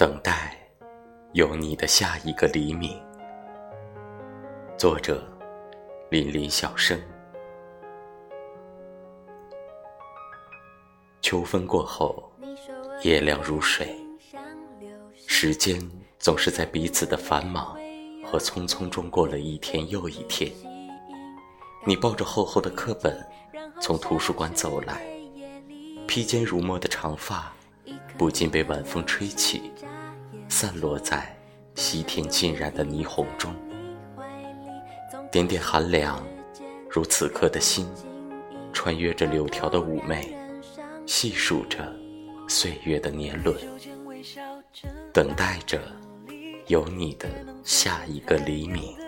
等待有你的下一个黎明。作者：林林小生。秋风过后，夜凉如水，时间总是在彼此的繁忙和匆匆中过了一天又一天。你抱着厚厚的课本，从图书馆走来，披肩如墨的长发不禁被晚风吹起。散落在西天浸染的霓虹中，点点寒凉，如此刻的心，穿越着柳条的妩媚，细数着岁月的年轮，等待着有你的下一个黎明。